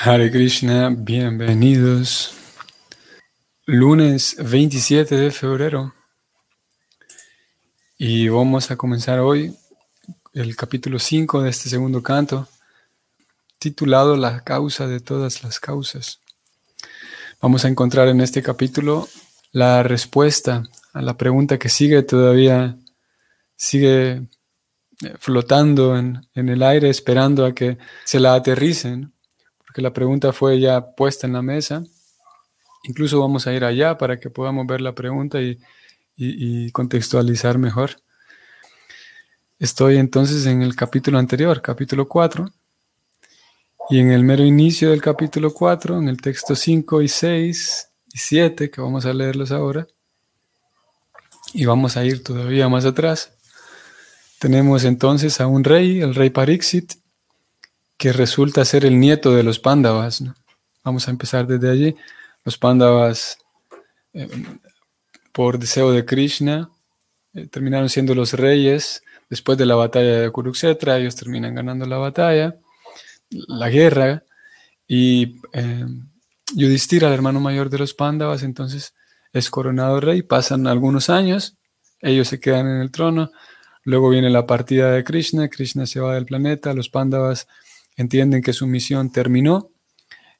Hare Krishna, bienvenidos. Lunes 27 de febrero. Y vamos a comenzar hoy el capítulo 5 de este segundo canto, titulado La causa de todas las causas. Vamos a encontrar en este capítulo la respuesta a la pregunta que sigue todavía, sigue eh, flotando en, en el aire esperando a que se la aterricen porque la pregunta fue ya puesta en la mesa. Incluso vamos a ir allá para que podamos ver la pregunta y, contextualizar mejor. Estoy entonces en el capítulo anterior, capítulo 4, y en el mero inicio del capítulo 4, en el texto 5 y 6 y 7, que vamos a leerlos ahora, y vamos a ir todavía más atrás, tenemos entonces a un rey, el rey Parixit, que resulta ser el nieto de los Pándavas. Vamos a empezar desde allí. Los Pándavas, eh, por deseo de Krishna, eh, terminaron siendo los reyes. Después de la batalla de Kurukshetra, ellos terminan ganando la batalla, la guerra, y eh, Yudhishthira, el hermano mayor de los Pándavas, entonces es coronado rey. Pasan algunos años, ellos se quedan en el trono. Luego viene la partida de Krishna, Krishna se va del planeta, los Pándavas entienden que su misión terminó,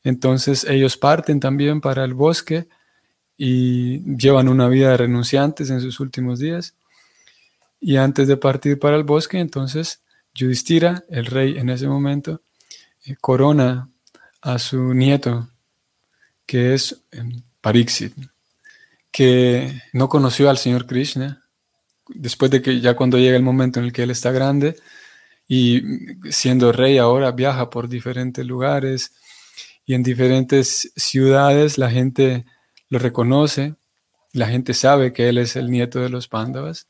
entonces ellos parten también para el bosque y llevan una vida de renunciantes en sus últimos días. Y antes de partir para el bosque, entonces Yudhishthira, el rey en ese momento, eh, corona a su nieto, que es em, Pariksit, que no conoció al Señor Krishna, después de que ya cuando llega el momento en el que él está grande, y siendo rey ahora viaja por diferentes lugares y en diferentes ciudades la gente lo reconoce, la gente sabe que él es el nieto de los Pándavas.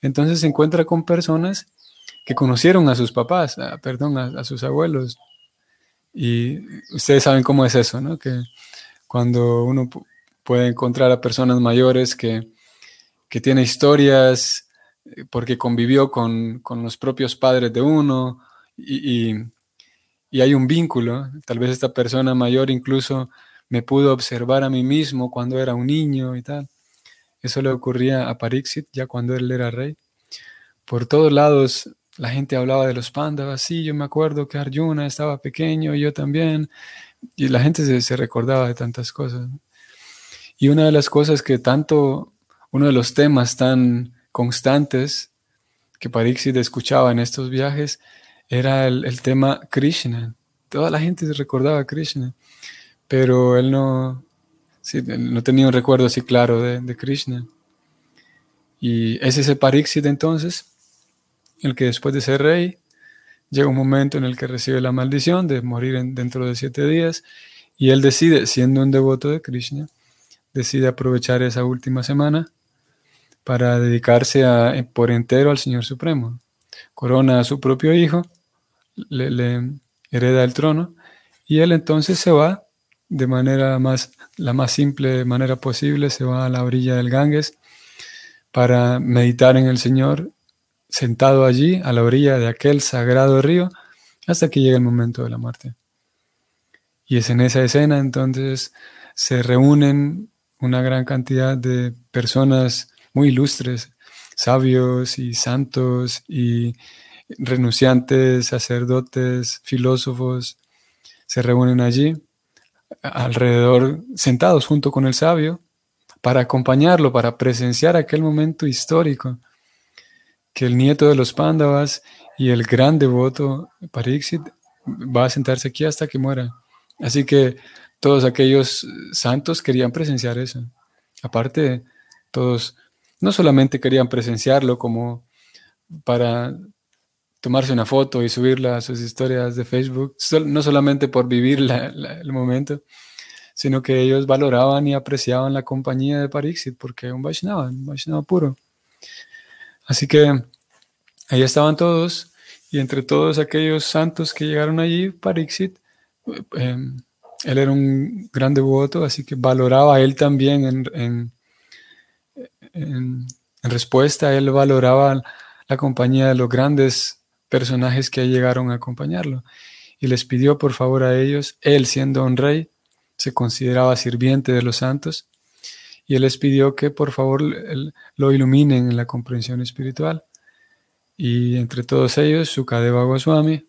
Entonces se encuentra con personas que conocieron a sus papás, perdón, a, sus abuelos. Y ustedes saben cómo es eso, ¿no? Que cuando uno puede encontrar a personas mayores que, que tienen historias porque convivió con, los propios padres de uno y, hay un vínculo. Tal vez esta persona mayor incluso me pudo observar a mí mismo cuando era un niño y tal. Eso le ocurría a Parixit ya cuando él era rey. Por todos lados la gente hablaba de los Pándavas. Sí, yo me acuerdo que Arjuna estaba pequeño, yo también. Y la gente se, se recordaba de tantas cosas. Y una de las cosas que tanto, uno de los temas tan constantes que Pariksit escuchaba en estos viajes era el, tema Krishna. Toda la gente recordaba a Krishna, pero él no, no tenía un recuerdo así claro de, Krishna. Y es ese Pariksit entonces, el que después de ser rey, llega un momento en el que recibe la maldición de morir dentro de siete días y él decide, siendo un devoto de Krishna, decide aprovechar esa última semana para dedicarse eh, por entero al Señor Supremo. Corona a su propio hijo, le, hereda el trono y él entonces se va de manera más, la más simple manera posible, se va a la orilla del Ganges para meditar en el Señor, sentado allí a la orilla de aquel sagrado río, hasta que llega el momento de la muerte. Y es en esa escena entonces se reúnen una gran cantidad de personas muy ilustres, sabios y santos y renunciantes, sacerdotes, filósofos, se reúnen allí alrededor, sentados junto con el sabio, para acompañarlo, para presenciar aquel momento histórico que el nieto de los Pándavas y el gran devoto Pariksit va a sentarse aquí hasta que muera. Así que todos aquellos santos querían presenciar eso. Aparte, todos no solamente querían presenciarlo como para tomarse una foto y subirla a sus historias de Facebook, no solamente por vivir el momento, sino que ellos valoraban y apreciaban la compañía de Parixit, porque un Vaishnava, un Vaishnava puro. Así que ahí estaban todos, y entre todos aquellos santos que llegaron allí, Parixit, eh, él era un gran devoto, así que valoraba a él también en, respuesta, él valoraba la compañía de los grandes personajes que llegaron a acompañarlo. y les pidió por favor a ellos, él siendo un rey, se consideraba sirviente de los santos, y él les pidió que por favor lo iluminen en la comprensión espiritual. Y entre todos ellos, Sukadeva Goswami,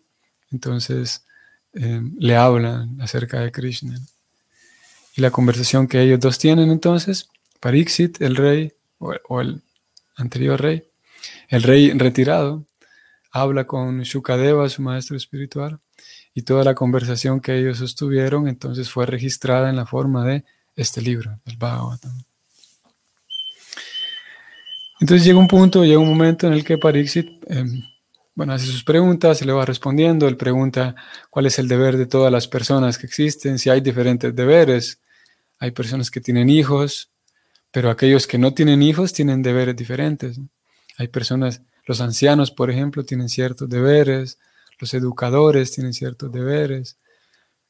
entonces eh, le hablan acerca de Krishna. Y la conversación que ellos dos tienen entonces, Pariksit, el rey, o, el anterior rey, el rey retirado, habla con Shukadeva, su maestro espiritual, y toda la conversación que ellos sostuvieron entonces fue registrada en la forma de este libro, el Bhagavatam. Entonces llega un punto, llega un momento en el que Pariksit em, bueno, hace sus preguntas, se le va respondiendo, él pregunta cuál es el deber de todas las personas que existen, si hay diferentes deberes. Hay personas que tienen hijos, pero aquellos que no tienen hijos tienen deberes diferentes. Hay personas, los ancianos, por ejemplo, tienen ciertos deberes, los educadores tienen ciertos deberes.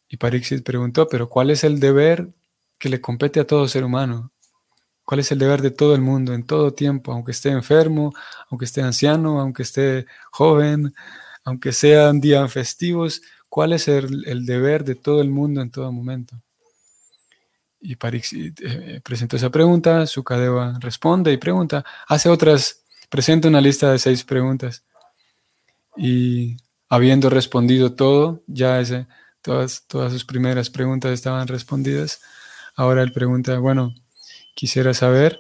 Y Pariksit preguntó, pero ¿cuál es el deber que le compete a todo ser humano? ¿Cuál es el deber de todo el mundo en todo tiempo, aunque esté enfermo, aunque esté anciano, aunque esté joven, aunque sean días festivos? ¿Cuál es el, deber de todo el mundo en todo momento? Y Pariksit eh, presentó esa pregunta, Sukadeva responde y pregunta, hace otras, presenta una lista de seis preguntas. Y habiendo respondido todo, ya ese, todas, todas sus primeras preguntas estaban respondidas, ahora él pregunta, bueno, quisiera saber,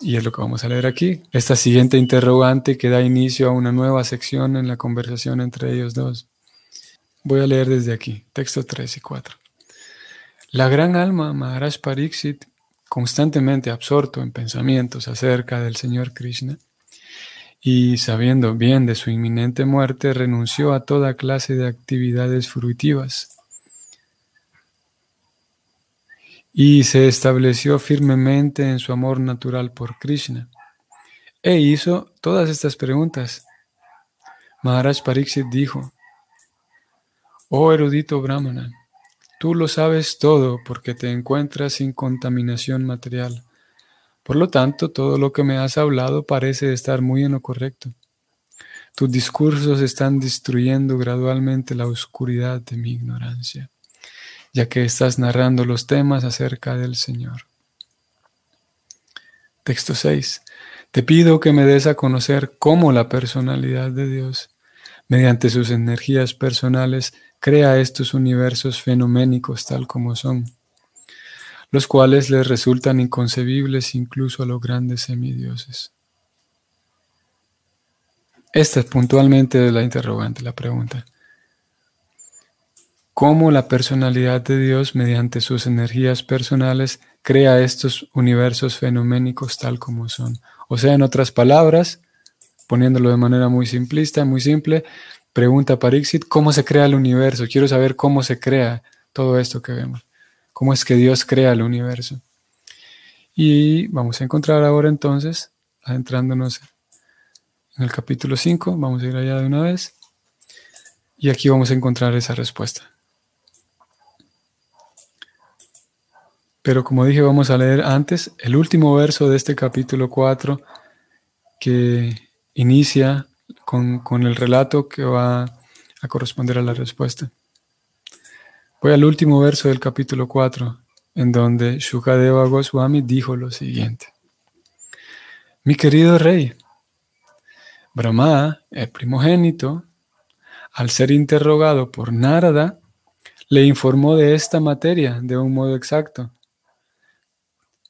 y es lo que vamos a leer aquí, esta siguiente interrogante que da inicio a una nueva sección en la conversación entre ellos dos. Voy a leer desde aquí, texto 3 y 4. La gran alma Maharaj Pariksit, constantemente absorto en pensamientos acerca del Señor Krishna, y sabiendo bien de su inminente muerte, renunció a toda clase de actividades fruitivas y se estableció firmemente en su amor natural por Krishna. E hizo todas estas preguntas. Maharaj Pariksit dijo, Oh erudito Brahmana, tú lo sabes todo porque te encuentras sin contaminación material. Por lo tanto, todo lo que me has hablado parece estar muy en lo correcto. Tus discursos están destruyendo gradualmente la oscuridad de mi ignorancia ya que estás narrando los temas acerca del Señor. Texto 6. Te pido que me des a conocer cómo la personalidad de Dios, mediante sus energías personales, crea estos universos fenoménicos tal como son, los cuales les resultan inconcebibles incluso a los grandes semidioses. Esta es puntualmente la interrogante, la pregunta cómo la personalidad de Dios, mediante sus energías personales, crea estos universos fenoménicos tal como son. O sea, en otras palabras, poniéndolo de manera muy simplista, muy simple, pregunta Parixit, ¿cómo se crea el universo? Quiero saber cómo se crea todo esto que vemos. ¿Cómo es que Dios crea el universo? Y vamos a encontrar ahora entonces, adentrándonos en el capítulo 5, vamos a ir allá de una vez, y aquí vamos a encontrar esa respuesta. Pero como dije, vamos a leer antes el último verso de este capítulo 4 que inicia con, el relato que va a corresponder a la respuesta. Voy al último verso del capítulo 4, en donde Shukadeva Goswami dijo lo siguiente. Mi querido rey, Brahma, el primogénito, al ser interrogado por Narada, le informó de esta materia de un modo exacto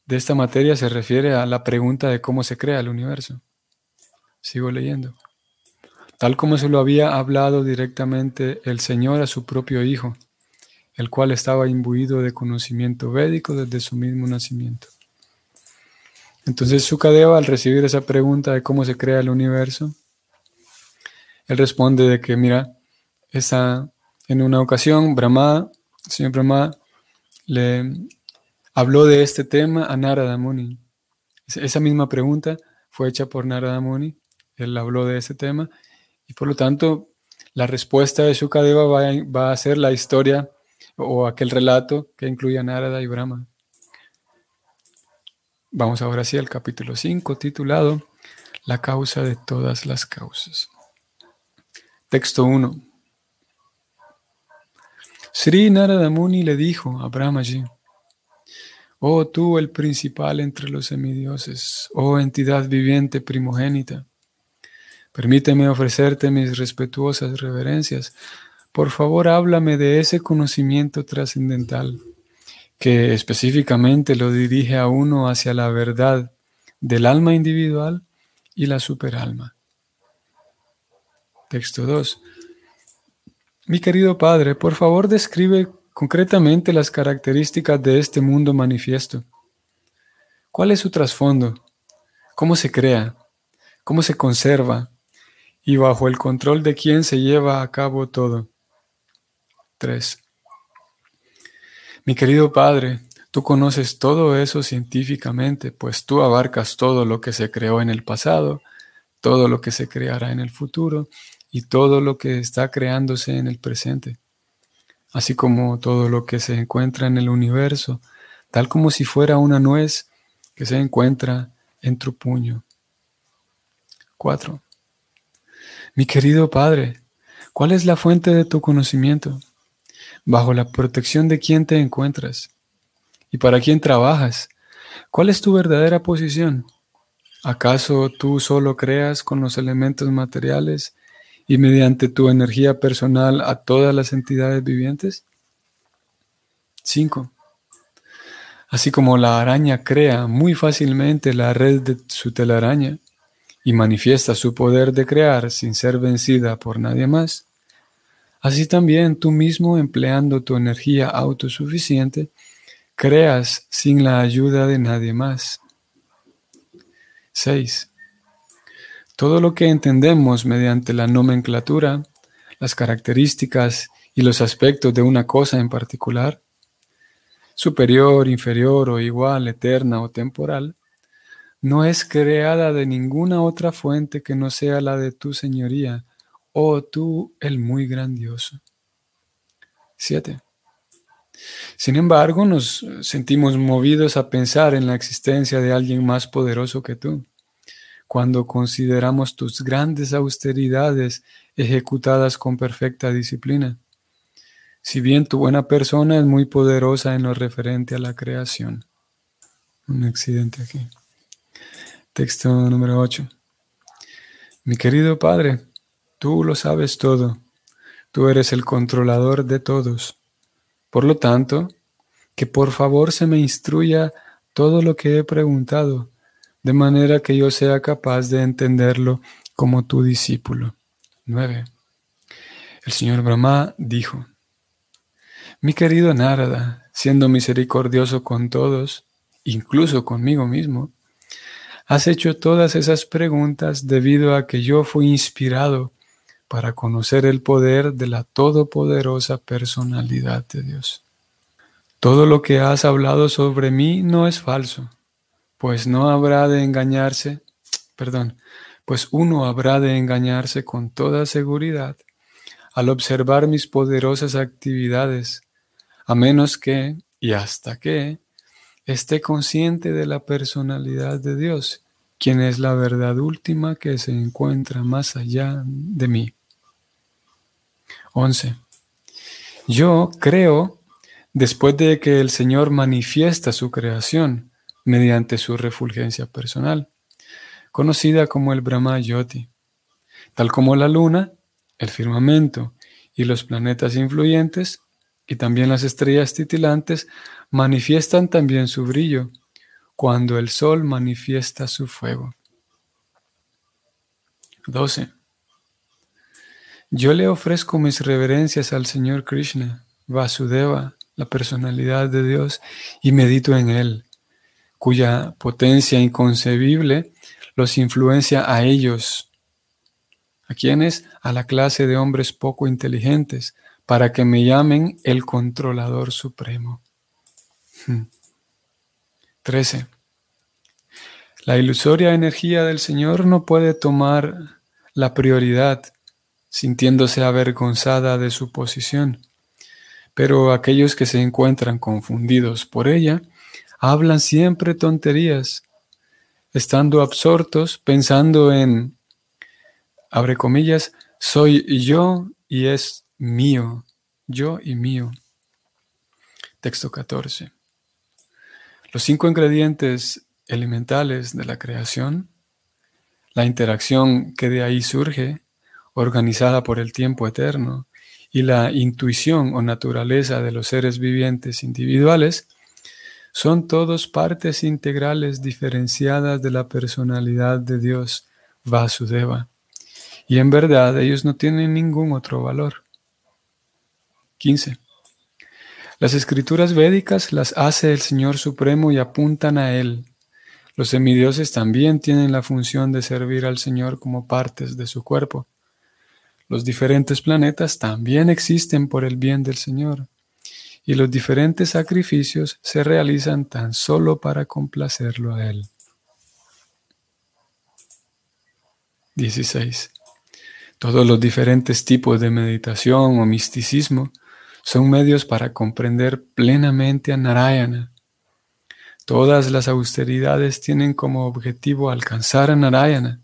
de esta materia se refiere a la pregunta de cómo se crea el universo. Sigo leyendo. Tal como se lo había hablado directamente el Señor a su propio Hijo, el cual estaba imbuido de conocimiento védico desde su mismo nacimiento. Entonces Sukadeva, al recibir esa pregunta de cómo se crea el universo, él responde de que, mira, esa, en una ocasión, Brahma, el señor Brahma, le, habló de este tema a Narada Muni. Esa misma pregunta fue hecha por Narada Muni. Él habló de ese tema y por lo tanto la respuesta de Shukadeva va, va a ser la historia o aquel relato que incluye a Narada y Brahma. Vamos ahora sí al capítulo 5 titulado La causa de todas las causas. Texto 1. Sri Narada Muni le dijo a Brahmaji, Oh tú el principal entre los semidioses, oh entidad viviente primogénita, permíteme ofrecerte mis respetuosas reverencias. Por favor, háblame de ese conocimiento trascendental que específicamente lo dirige a uno hacia la verdad del alma individual y la superalma. Texto 2. Mi querido Padre, por favor describe concretamente las características de este mundo manifiesto. ¿Cuál es su trasfondo? ¿Cómo se crea? ¿Cómo se conserva? ¿Y bajo el control de quién se lleva a cabo todo? 3. Mi querido Padre, tú conoces todo eso científicamente, pues tú abarcas todo lo que se creó en el pasado, todo lo que se creará en el futuro y todo lo que está creándose en el presente, así como todo lo que se encuentra en el universo, tal como si fuera una nuez que se encuentra en tu puño. 4. Mi querido Padre, ¿cuál es la fuente de tu conocimiento? ¿Bajo la protección de quién te encuentras? ¿Y para quién trabajas? ¿Cuál es tu verdadera posición? ¿Acaso tú solo creas con los elementos materiales y mediante tu energía personal a todas las entidades vivientes? 5. Así como la araña crea muy fácilmente la red de su telaraña y manifiesta su poder de crear sin ser vencida por nadie más, así también tú mismo empleando tu energía autosuficiente, creas sin la ayuda de nadie más. 6. Todo lo que entendemos mediante la nomenclatura, las características y los aspectos de una cosa en particular, superior, inferior o igual, eterna o temporal, no es creada de ninguna otra fuente que no sea la de tu señoría, oh tú el muy grandioso. 7. Sin embargo, nos sentimos movidos a pensar en la existencia de alguien más poderoso que tú cuando consideramos tus grandes austeridades ejecutadas con perfecta disciplina. Si bien tu buena persona es muy poderosa en lo referente a la creación. Un accidente aquí. Texto número 8. Mi querido Padre, tú lo sabes todo. Tú eres el controlador de todos. Por lo tanto, que por favor se me instruya todo lo que he preguntado de manera que yo sea capaz de entenderlo como tu discípulo. 9. El señor Brahma dijo, Mi querido Narada, siendo misericordioso con todos, incluso conmigo mismo, has hecho todas esas preguntas debido a que yo fui inspirado para conocer el poder de la todopoderosa personalidad de Dios. Todo lo que has hablado sobre mí no es falso pues no habrá de engañarse, perdón, pues uno habrá de engañarse con toda seguridad al observar mis poderosas actividades, a menos que, y hasta que, esté consciente de la personalidad de Dios, quien es la verdad última que se encuentra más allá de mí. 11. Yo creo, después de que el Señor manifiesta su creación, mediante su refulgencia personal, conocida como el Brahma Yoti, tal como la luna, el firmamento y los planetas influyentes, y también las estrellas titilantes, manifiestan también su brillo, cuando el sol manifiesta su fuego. 12. Yo le ofrezco mis reverencias al Señor Krishna, Vasudeva, la personalidad de Dios, y medito en él cuya potencia inconcebible los influencia a ellos. ¿A quienes? A la clase de hombres poco inteligentes, para que me llamen el controlador supremo. 13. Hmm. La ilusoria energía del Señor no puede tomar la prioridad sintiéndose avergonzada de su posición, pero aquellos que se encuentran confundidos por ella hablan siempre tonterías, estando absortos, pensando en, abre comillas, soy yo y es mío, yo y mío. Texto 14. Los cinco ingredientes elementales de la creación, la interacción que de ahí surge, organizada por el tiempo eterno, y la intuición o naturaleza de los seres vivientes individuales, son todos partes integrales diferenciadas de la personalidad de Dios, Vasudeva. Y en verdad ellos no tienen ningún otro valor. 15. Las escrituras védicas las hace el Señor Supremo y apuntan a Él. Los semidioses también tienen la función de servir al Señor como partes de su cuerpo. Los diferentes planetas también existen por el bien del Señor y los diferentes sacrificios se realizan tan solo para complacerlo a Él. 16. Todos los diferentes tipos de meditación o misticismo son medios para comprender plenamente a Narayana. Todas las austeridades tienen como objetivo alcanzar a Narayana.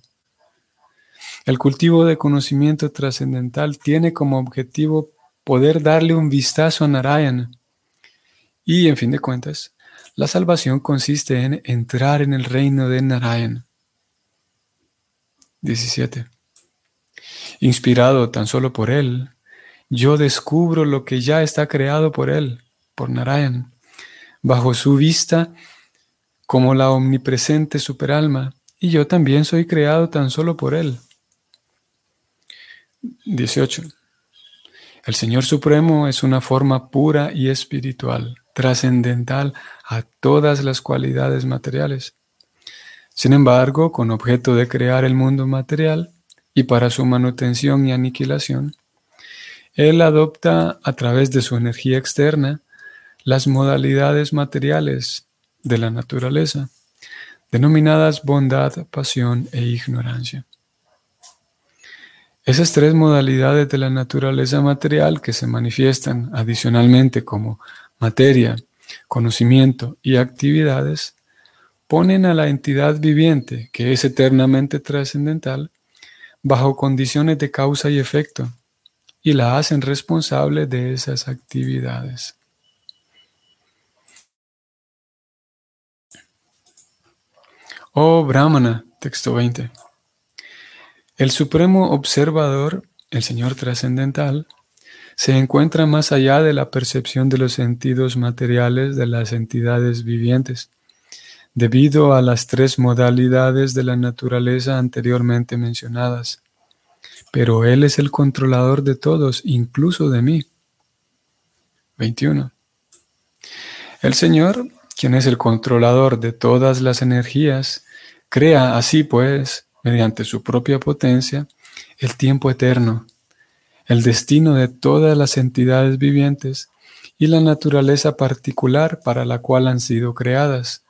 El cultivo de conocimiento trascendental tiene como objetivo poder darle un vistazo a Narayana. Y en fin de cuentas, la salvación consiste en entrar en el reino de Narayana. 17. Inspirado tan solo por él, yo descubro lo que ya está creado por él, por Narayan, bajo su vista como la omnipresente superalma, y yo también soy creado tan solo por él. 18. El Señor Supremo es una forma pura y espiritual, trascendental a todas las cualidades materiales. Sin embargo, con objeto de crear el mundo material y para su manutención y aniquilación, Él adopta a través de su energía externa las modalidades materiales de la naturaleza, denominadas bondad, pasión e ignorancia. Esas tres modalidades de la naturaleza material que se manifiestan adicionalmente como materia, conocimiento y actividades, ponen a la entidad viviente, que es eternamente trascendental, bajo condiciones de causa y efecto, y la hacen responsable de esas actividades. Oh Brahmana, texto 20. El supremo observador, el Señor trascendental, se encuentra más allá de la percepción de los sentidos materiales de las entidades vivientes, debido a las tres modalidades de la naturaleza anteriormente mencionadas. Pero Él es el controlador de todos, incluso de mí. 21. El Señor, quien es el controlador de todas las energías, crea así pues mediante su propia potencia, el tiempo eterno, el destino de todas las entidades vivientes y la naturaleza particular para la cual han sido creadas,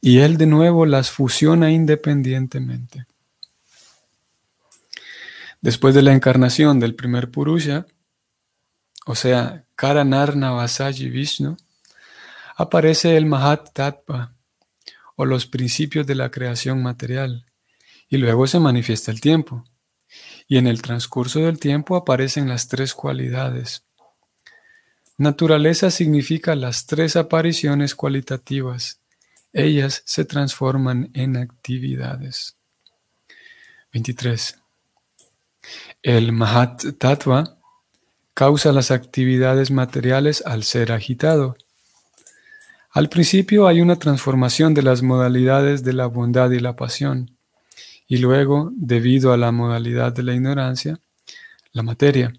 y Él de nuevo las fusiona independientemente. Después de la encarnación del primer Purusha, o sea, Karanarna Vasaji Vishnu, aparece el Mahat Tattva, o los principios de la creación material, y luego se manifiesta el tiempo. Y en el transcurso del tiempo aparecen las tres cualidades. Naturaleza significa las tres apariciones cualitativas. Ellas se transforman en actividades. 23. El Mahat Tattva causa las actividades materiales al ser agitado. Al principio hay una transformación de las modalidades de la bondad y la pasión y luego, debido a la modalidad de la ignorancia, la materia,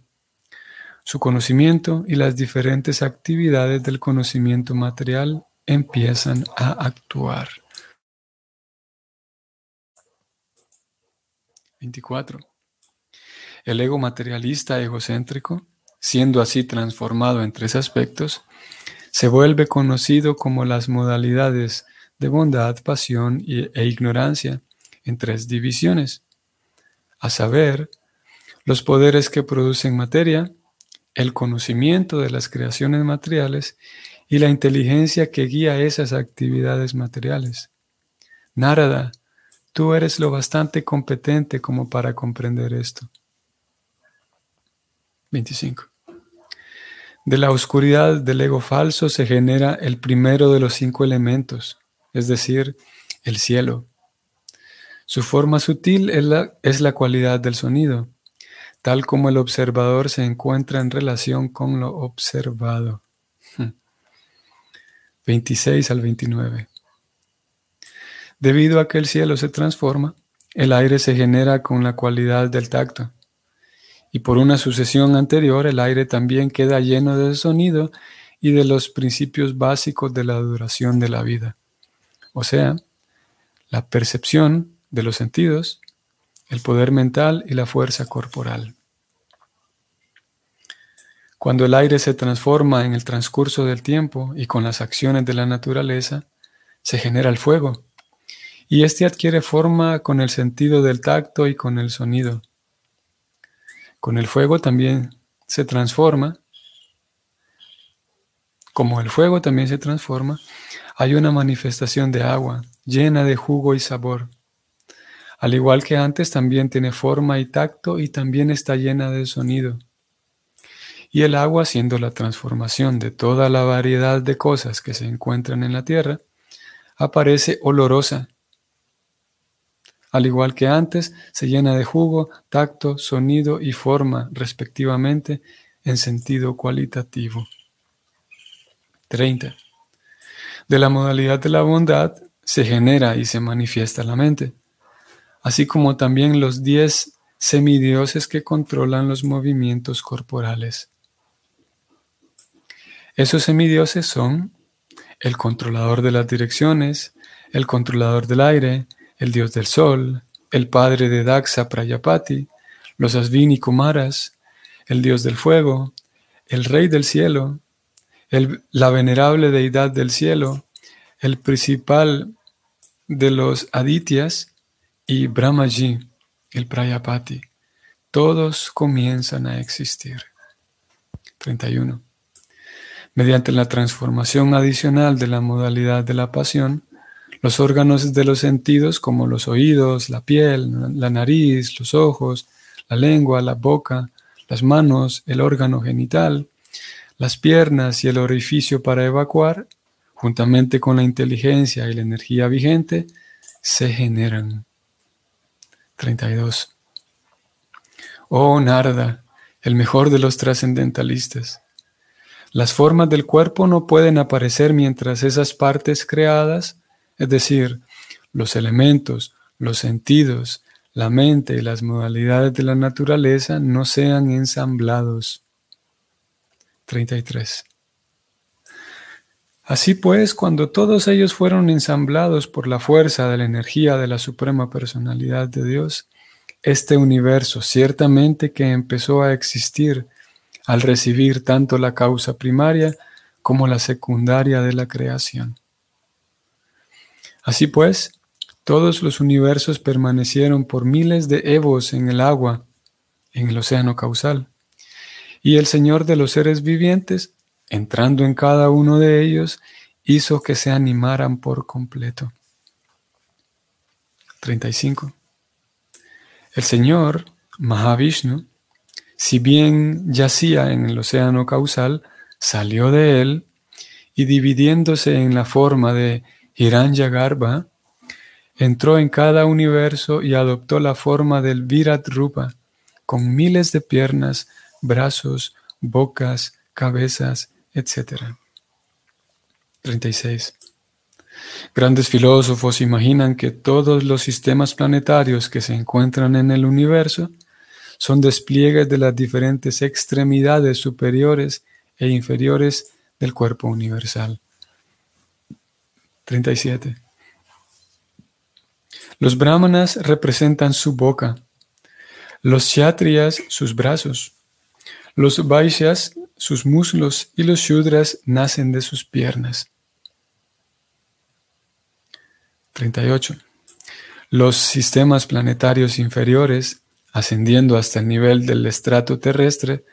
su conocimiento y las diferentes actividades del conocimiento material empiezan a actuar. 24. El ego materialista egocéntrico, siendo así transformado en tres aspectos, se vuelve conocido como las modalidades de bondad, pasión e ignorancia, en tres divisiones, a saber, los poderes que producen materia, el conocimiento de las creaciones materiales y la inteligencia que guía esas actividades materiales. Narada, tú eres lo bastante competente como para comprender esto. 25. De la oscuridad del ego falso se genera el primero de los cinco elementos, es decir, el cielo. Su forma sutil es la, es la cualidad del sonido, tal como el observador se encuentra en relación con lo observado. 26 al 29. Debido a que el cielo se transforma, el aire se genera con la cualidad del tacto y por una sucesión anterior el aire también queda lleno de sonido y de los principios básicos de la duración de la vida, o sea, la percepción de los sentidos, el poder mental y la fuerza corporal. Cuando el aire se transforma en el transcurso del tiempo y con las acciones de la naturaleza, se genera el fuego, y éste adquiere forma con el sentido del tacto y con el sonido. Con el fuego también se transforma. Como el fuego también se transforma, hay una manifestación de agua llena de jugo y sabor. Al igual que antes, también tiene forma y tacto y también está llena de sonido. Y el agua, siendo la transformación de toda la variedad de cosas que se encuentran en la tierra, aparece olorosa al igual que antes, se llena de jugo, tacto, sonido y forma, respectivamente, en sentido cualitativo. 30. De la modalidad de la bondad se genera y se manifiesta la mente, así como también los diez semidioses que controlan los movimientos corporales. Esos semidioses son el controlador de las direcciones, el controlador del aire, el dios del sol, el padre de Daxa Prayapati, los Asvini Kumaras, el dios del fuego, el rey del cielo, la venerable deidad del cielo, el principal de los Adityas y Brahmaji, el Prayapati. Todos comienzan a existir. 31. Mediante la transformación adicional de la modalidad de la pasión, los órganos de los sentidos como los oídos, la piel, la nariz, los ojos, la lengua, la boca, las manos, el órgano genital, las piernas y el orificio para evacuar, juntamente con la inteligencia y la energía vigente, se generan. 32. Oh Narda, el mejor de los trascendentalistas. Las formas del cuerpo no pueden aparecer mientras esas partes creadas es decir, los elementos, los sentidos, la mente y las modalidades de la naturaleza no sean ensamblados. 33. Así pues, cuando todos ellos fueron ensamblados por la fuerza de la energía de la Suprema Personalidad de Dios, este universo ciertamente que empezó a existir al recibir tanto la causa primaria como la secundaria de la creación. Así pues, todos los universos permanecieron por miles de evos en el agua, en el océano causal. Y el Señor de los seres vivientes, entrando en cada uno de ellos, hizo que se animaran por completo. 35. El Señor, Mahavishnu, si bien yacía en el océano causal, salió de él y dividiéndose en la forma de Hiranyagarbha entró en cada universo y adoptó la forma del Virat Rupa, con miles de piernas, brazos, bocas, cabezas, etc. 36. Grandes filósofos imaginan que todos los sistemas planetarios que se encuentran en el universo son despliegues de las diferentes extremidades superiores e inferiores del cuerpo universal. 37. Los brahmanas representan su boca, los kshatriyas sus brazos, los vaishyas sus muslos y los shudras nacen de sus piernas. 38. Los sistemas planetarios inferiores, ascendiendo hasta el nivel del estrato terrestre,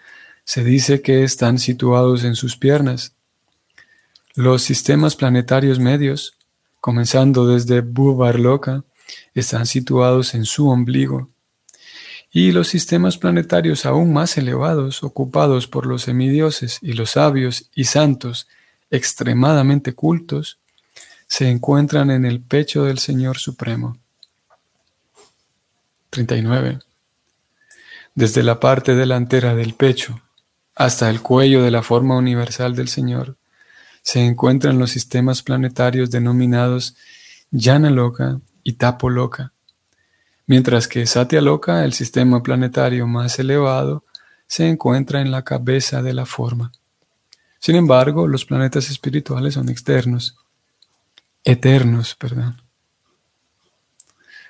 se dice que están situados en sus piernas. Los sistemas planetarios medios, comenzando desde Bhuvarloka, están situados en su ombligo. y los sistemas planetarios aún más elevados, ocupados por los semidioses y los sabios y santos extremadamente cultos, se encuentran en el pecho del Señor Supremo. 39. Desde la parte delantera del pecho hasta el cuello de la forma universal del Señor, se encuentran los sistemas planetarios denominados Yana Loka y Tapo Loka, mientras que Satya Loka, el sistema planetario más elevado, se encuentra en la cabeza de la forma. Sin embargo, los planetas espirituales son externos, eternos, perdón.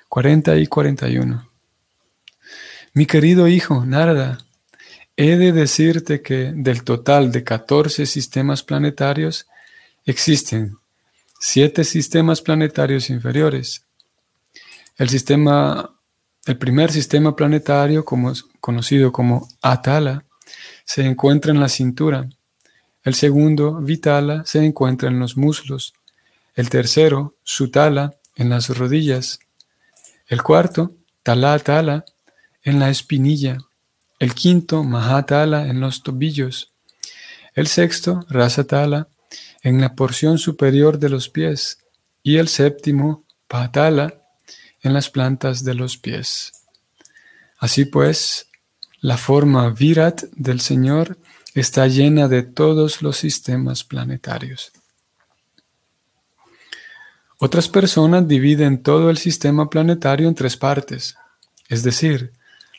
40 y 41. Mi querido hijo, Narada, he de decirte que del total de 14 sistemas planetarios, existen 7 sistemas planetarios inferiores. El sistema, el primer sistema planetario, conocido como Atala, se encuentra en la cintura. El segundo, Vitala, se encuentra en los muslos. El tercero, Sutala, en las rodillas. El cuarto, Talatala, en la espinilla el quinto Mahatala en los tobillos, el sexto Rasatala en la porción superior de los pies y el séptimo Patala en las plantas de los pies. Así pues, la forma Virat del Señor está llena de todos los sistemas planetarios. Otras personas dividen todo el sistema planetario en tres partes, es decir,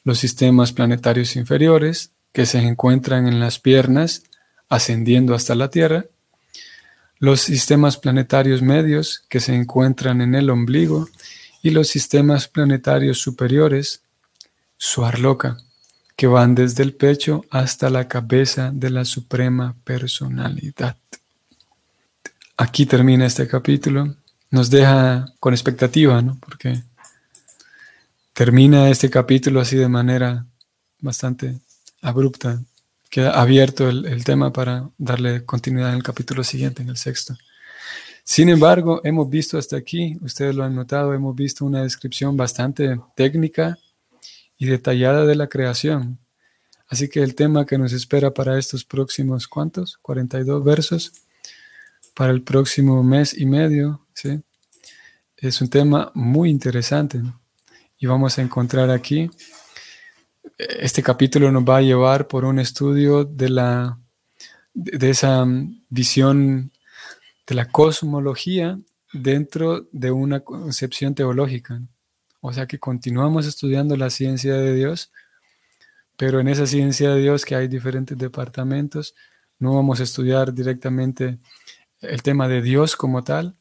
los sistemas planetarios inferiores, que se encuentran en las piernas, ascendiendo hasta la Tierra, los sistemas planetarios medios, que se encuentran en el ombligo, y los sistemas planetarios superiores, Suarloka, que van desde el pecho hasta la cabeza de la Suprema Personalidad. Aquí termina este capítulo. Nos deja con expectativa, ¿no? Porque termina este capítulo así de manera bastante abrupta. Queda abierto el, tema para darle continuidad en el capítulo siguiente, en el sexto. Sin embargo, hemos visto hasta aquí, ustedes lo han notado, hemos visto una descripción bastante técnica y detallada de la creación. Así que el tema que nos espera para estos próximos, ¿cuántos? 42 versos, para el próximo mes y medio, ¿sí? Es un tema muy interesante. Y vamos a encontrar aquí. Este capítulo nos va a llevar por un estudio de, la, de esa visión de la cosmología dentro de una concepción teológica. O sea que continuamos estudiando la ciencia de Dios, pero en esa ciencia de Dios que hay diferentes departamentos, no vamos a estudiar directamente el tema de Dios como tal,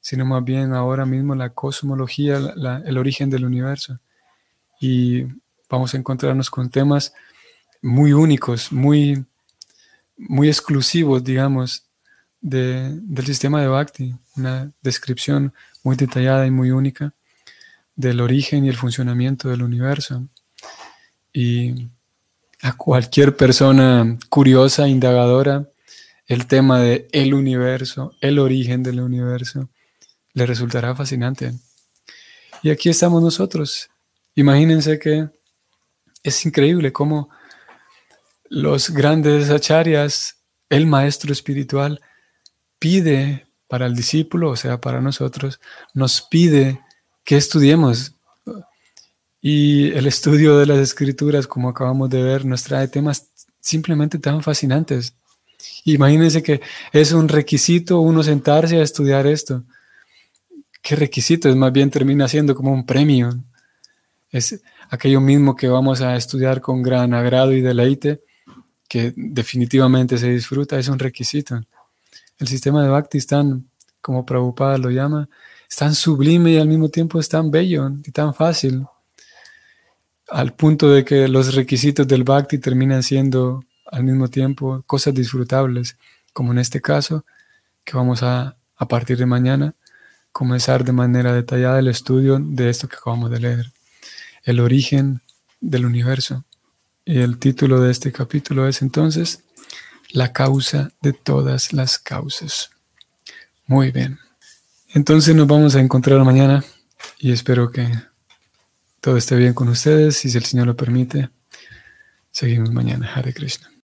sino más bien ahora mismo la cosmología, el origen del universo. Y vamos a encontrarnos con temas muy únicos, muy, muy exclusivos, digamos, del sistema de Bhakti, una descripción muy detallada y muy única del origen y el funcionamiento del universo. Y a cualquier persona curiosa, indagadora, el tema de el universo, el origen del universo, le resultará fascinante. Y aquí estamos nosotros. Imagínense que es increíble cómo los grandes acharyas, el maestro espiritual, pide para el discípulo, o sea, para nosotros, nos pide que estudiemos. Y el estudio de las escrituras, como acabamos de ver, nos trae temas simplemente tan fascinantes. Imagínense que es un requisito uno sentarse a estudiar esto qué requisitos, más bien termina siendo como un premio. Es aquello mismo que vamos a estudiar con gran agrado y deleite, que definitivamente se disfruta, es un requisito. El sistema de Bhakti es tan, como Prabhupada lo llama, es tan sublime y al mismo tiempo es tan bello y tan fácil, al punto de que los requisitos del Bhakti terminan siendo al mismo tiempo cosas disfrutables, como en este caso, que vamos a, a partir de mañana, comenzar de manera detallada el estudio de esto que acabamos de leer, el origen del universo. Y el título de este capítulo es entonces La causa de todas las causas. Muy bien. Entonces nos vamos a encontrar mañana y espero que todo esté bien con ustedes y si el Señor lo permite, seguimos mañana. Hare Krishna.